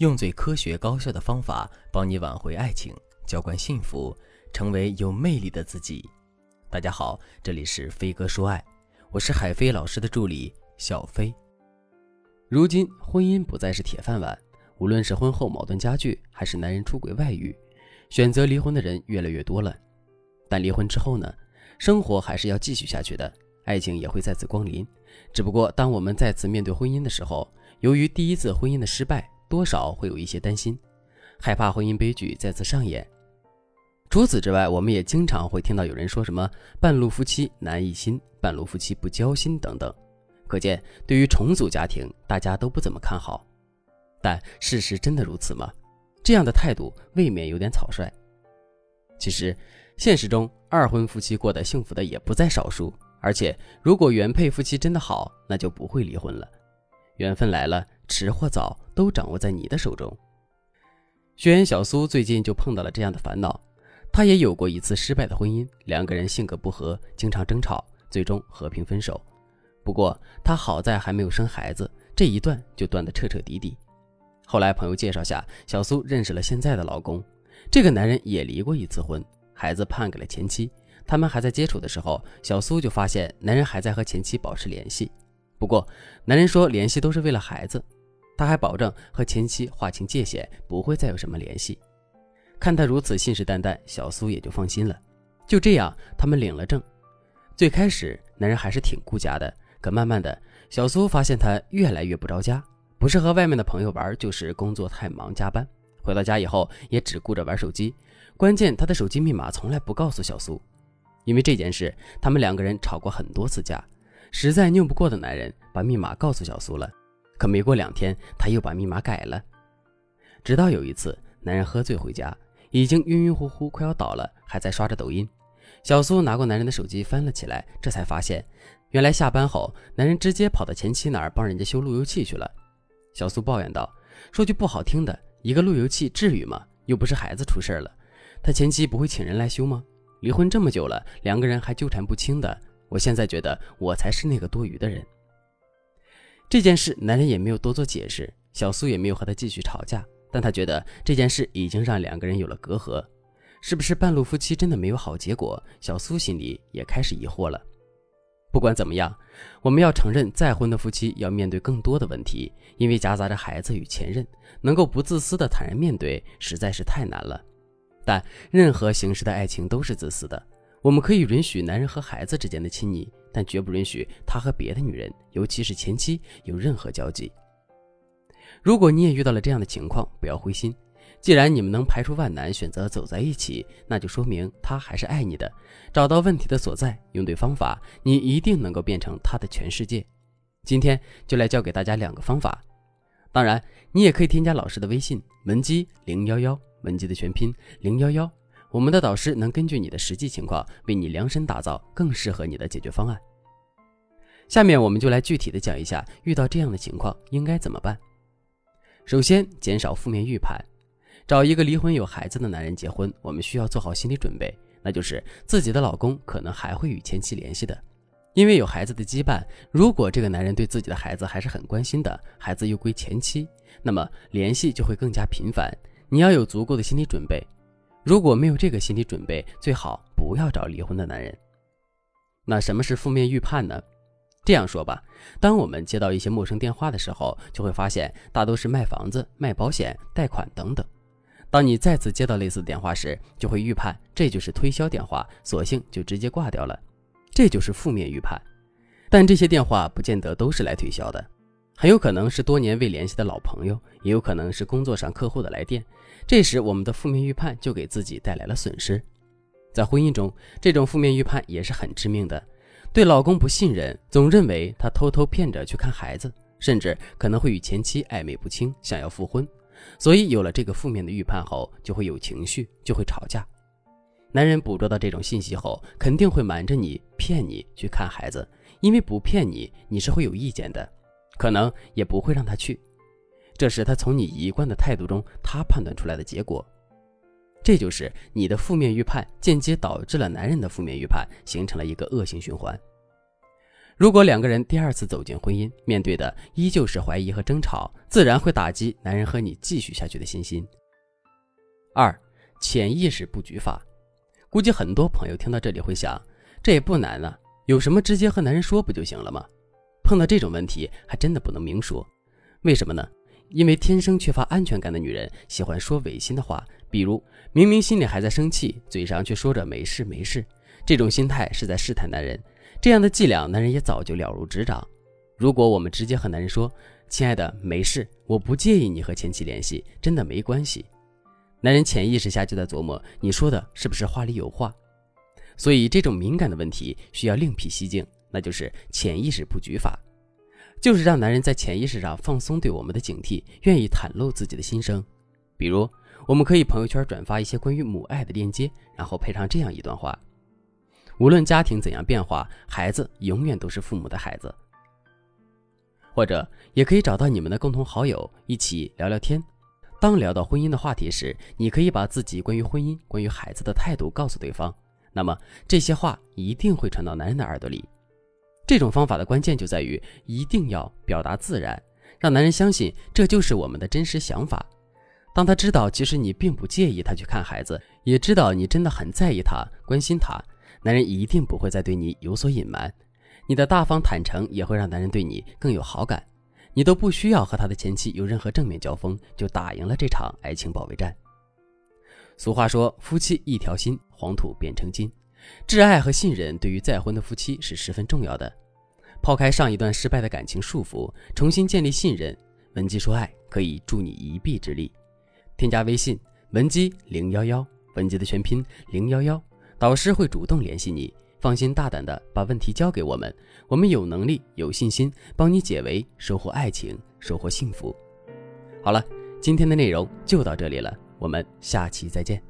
用最科学高效的方法帮你挽回爱情，浇灌幸福，成为有魅力的自己。大家好，这里是飞哥说爱，我是海飞老师的助理小飞。如今婚姻不再是铁饭碗，无论是婚后矛盾加剧，还是男人出轨外遇，选择离婚的人越来越多了。但离婚之后呢，生活还是要继续下去的，爱情也会再次光临。只不过当我们再次面对婚姻的时候，由于第一次婚姻的失败。多少会有一些担心，害怕婚姻悲剧再次上演。除此之外，我们也经常会听到有人说什么“半路夫妻难一心”“半路夫妻不交心”等等。可见，对于重组家庭，大家都不怎么看好。但事实真的如此吗？这样的态度未免有点草率。其实，现实中二婚夫妻过得幸福的也不在少数。而且，如果原配夫妻真的好，那就不会离婚了。缘分来了，迟或早都掌握在你的手中。学员小苏最近就碰到了这样的烦恼，她也有过一次失败的婚姻，两个人性格不合，经常争吵，最终和平分手。不过她好在还没有生孩子，这一段就断得彻彻底底。后来朋友介绍下，小苏认识了现在的老公，这个男人也离过一次婚，孩子判给了前妻。他们还在接触的时候，小苏就发现男人还在和前妻保持联系。不过，男人说联系都是为了孩子，他还保证和前妻划清界限，不会再有什么联系。看他如此信誓旦旦，小苏也就放心了。就这样，他们领了证。最开始，男人还是挺顾家的，可慢慢的，小苏发现他越来越不着家，不是和外面的朋友玩，就是工作太忙加班。回到家以后，也只顾着玩手机，关键他的手机密码从来不告诉小苏。因为这件事，他们两个人吵过很多次架。实在拗不过的男人把密码告诉小苏了，可没过两天他又把密码改了。直到有一次，男人喝醉回家，已经晕晕乎乎，快要倒了，还在刷着抖音。小苏拿过男人的手机翻了起来，这才发现，原来下班后男人直接跑到前妻那儿帮人家修路由器去了。小苏抱怨道：“说句不好听的，一个路由器至于吗？又不是孩子出事了，他前妻不会请人来修吗？离婚这么久了，两个人还纠缠不清的。”我现在觉得我才是那个多余的人。这件事，男人也没有多做解释，小苏也没有和他继续吵架。但他觉得这件事已经让两个人有了隔阂，是不是半路夫妻真的没有好结果？小苏心里也开始疑惑了。不管怎么样，我们要承认，再婚的夫妻要面对更多的问题，因为夹杂着孩子与前任，能够不自私的坦然面对，实在是太难了。但任何形式的爱情都是自私的。我们可以允许男人和孩子之间的亲昵，但绝不允许他和别的女人，尤其是前妻有任何交集。如果你也遇到了这样的情况，不要灰心。既然你们能排除万难选择走在一起，那就说明他还是爱你的。找到问题的所在，用对方法，你一定能够变成他的全世界。今天就来教给大家两个方法。当然，你也可以添加老师的微信文姬零幺幺，文姬的全拼零幺幺。我们的导师能根据你的实际情况，为你量身打造更适合你的解决方案。下面我们就来具体的讲一下，遇到这样的情况应该怎么办。首先，减少负面预判。找一个离婚有孩子的男人结婚，我们需要做好心理准备，那就是自己的老公可能还会与前妻联系的，因为有孩子的羁绊。如果这个男人对自己的孩子还是很关心的，孩子又归前妻，那么联系就会更加频繁。你要有足够的心理准备。如果没有这个心理准备，最好不要找离婚的男人。那什么是负面预判呢？这样说吧，当我们接到一些陌生电话的时候，就会发现大都是卖房子、卖保险、贷款等等。当你再次接到类似的电话时，就会预判这就是推销电话，索性就直接挂掉了。这就是负面预判。但这些电话不见得都是来推销的。很有可能是多年未联系的老朋友，也有可能是工作上客户的来电。这时，我们的负面预判就给自己带来了损失。在婚姻中，这种负面预判也是很致命的。对老公不信任，总认为他偷偷骗着去看孩子，甚至可能会与前妻暧昧不清，想要复婚。所以，有了这个负面的预判后，就会有情绪，就会吵架。男人捕捉到这种信息后，肯定会瞒着你，骗你去看孩子，因为不骗你，你是会有意见的。可能也不会让他去，这是他从你一贯的态度中他判断出来的结果。这就是你的负面预判间接导致了男人的负面预判，形成了一个恶性循环。如果两个人第二次走进婚姻，面对的依旧是怀疑和争吵，自然会打击男人和你继续下去的信心。二，潜意识布局法，估计很多朋友听到这里会想，这也不难啊，有什么直接和男人说不就行了吗？碰到这种问题，还真的不能明说，为什么呢？因为天生缺乏安全感的女人喜欢说违心的话，比如明明心里还在生气，嘴上却说着没事没事，这种心态是在试探男人。这样的伎俩，男人也早就了如指掌。如果我们直接和男人说：“亲爱的，没事，我不介意你和前妻联系，真的没关系。”男人潜意识下就在琢磨，你说的是不是话里有话？所以这种敏感的问题需要另辟蹊径，那就是潜意识布局法，就是让男人在潜意识上放松对我们的警惕，愿意袒露自己的心声。比如，我们可以朋友圈转发一些关于母爱的链接，然后配上这样一段话。无论家庭怎样变化，孩子永远都是父母的孩子。或者，也可以找到你们的共同好友一起聊聊天。当聊到婚姻的话题时，你可以把自己关于婚姻、关于孩子的态度告诉对方。那么，这些话一定会传到男人的耳朵里。这种方法的关键就在于一定要表达自然，让男人相信这就是我们的真实想法。当他知道其实你并不介意他去看孩子，也知道你真的很在意他、关心他。男人一定不会再对你有所隐瞒，你的大方坦诚也会让男人对你更有好感。你都不需要和他的前妻有任何正面交锋，就打赢了这场爱情保卫战。俗话说：“夫妻一条心，黄土变成金。”挚爱和信任对于再婚的夫妻是十分重要的。抛开上一段失败的感情束缚，重新建立信任，文姬说爱可以助你一臂之力。添加微信文姬零幺幺，文姬的全拼零幺幺。导师会主动联系你，放心大胆的把问题交给我们，我们有能力、有信心帮你解围，收获爱情，收获幸福。好了，今天的内容就到这里了，我们下期再见。